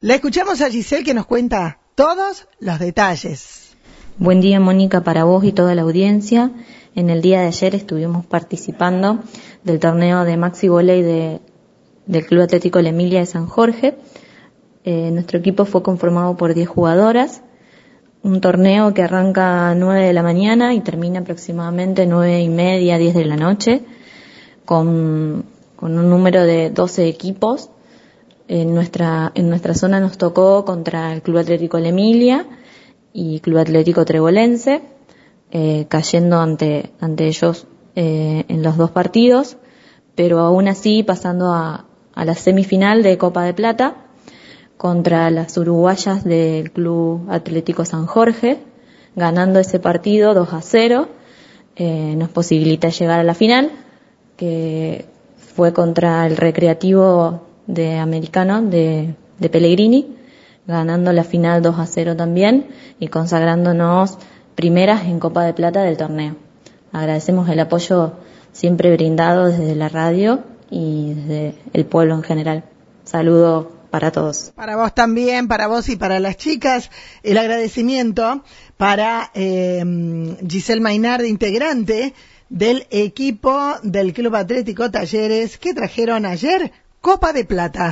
La escuchamos a Giselle que nos cuenta todos los detalles. Buen día, Mónica, para vos y toda la audiencia. En el día de ayer estuvimos participando del torneo de Maxi Volley de, del Club Atlético La Emilia de San Jorge. Eh, nuestro equipo fue conformado por 10 jugadoras. Un torneo que arranca a 9 de la mañana y termina aproximadamente 9 y media, 10 de la noche, con, con un número de 12 equipos en nuestra, en nuestra zona nos tocó contra el Club Atlético La Emilia y Club Atlético Trebolense, eh, cayendo ante, ante ellos eh, en los dos partidos, pero aún así pasando a, a la semifinal de Copa de Plata contra las uruguayas del Club Atlético San Jorge, ganando ese partido 2 a 0, eh, nos posibilita llegar a la final, que fue contra el Recreativo de Americano de, de Pellegrini, ganando la final 2 a 0 también y consagrándonos primeras en Copa de Plata del torneo. Agradecemos el apoyo siempre brindado desde la radio y desde el pueblo en general. Saludo para todos. Para vos también, para vos y para las chicas, el agradecimiento para eh, Giselle Mainard, integrante del equipo del Club Atlético Talleres que trajeron ayer Copa de Plata.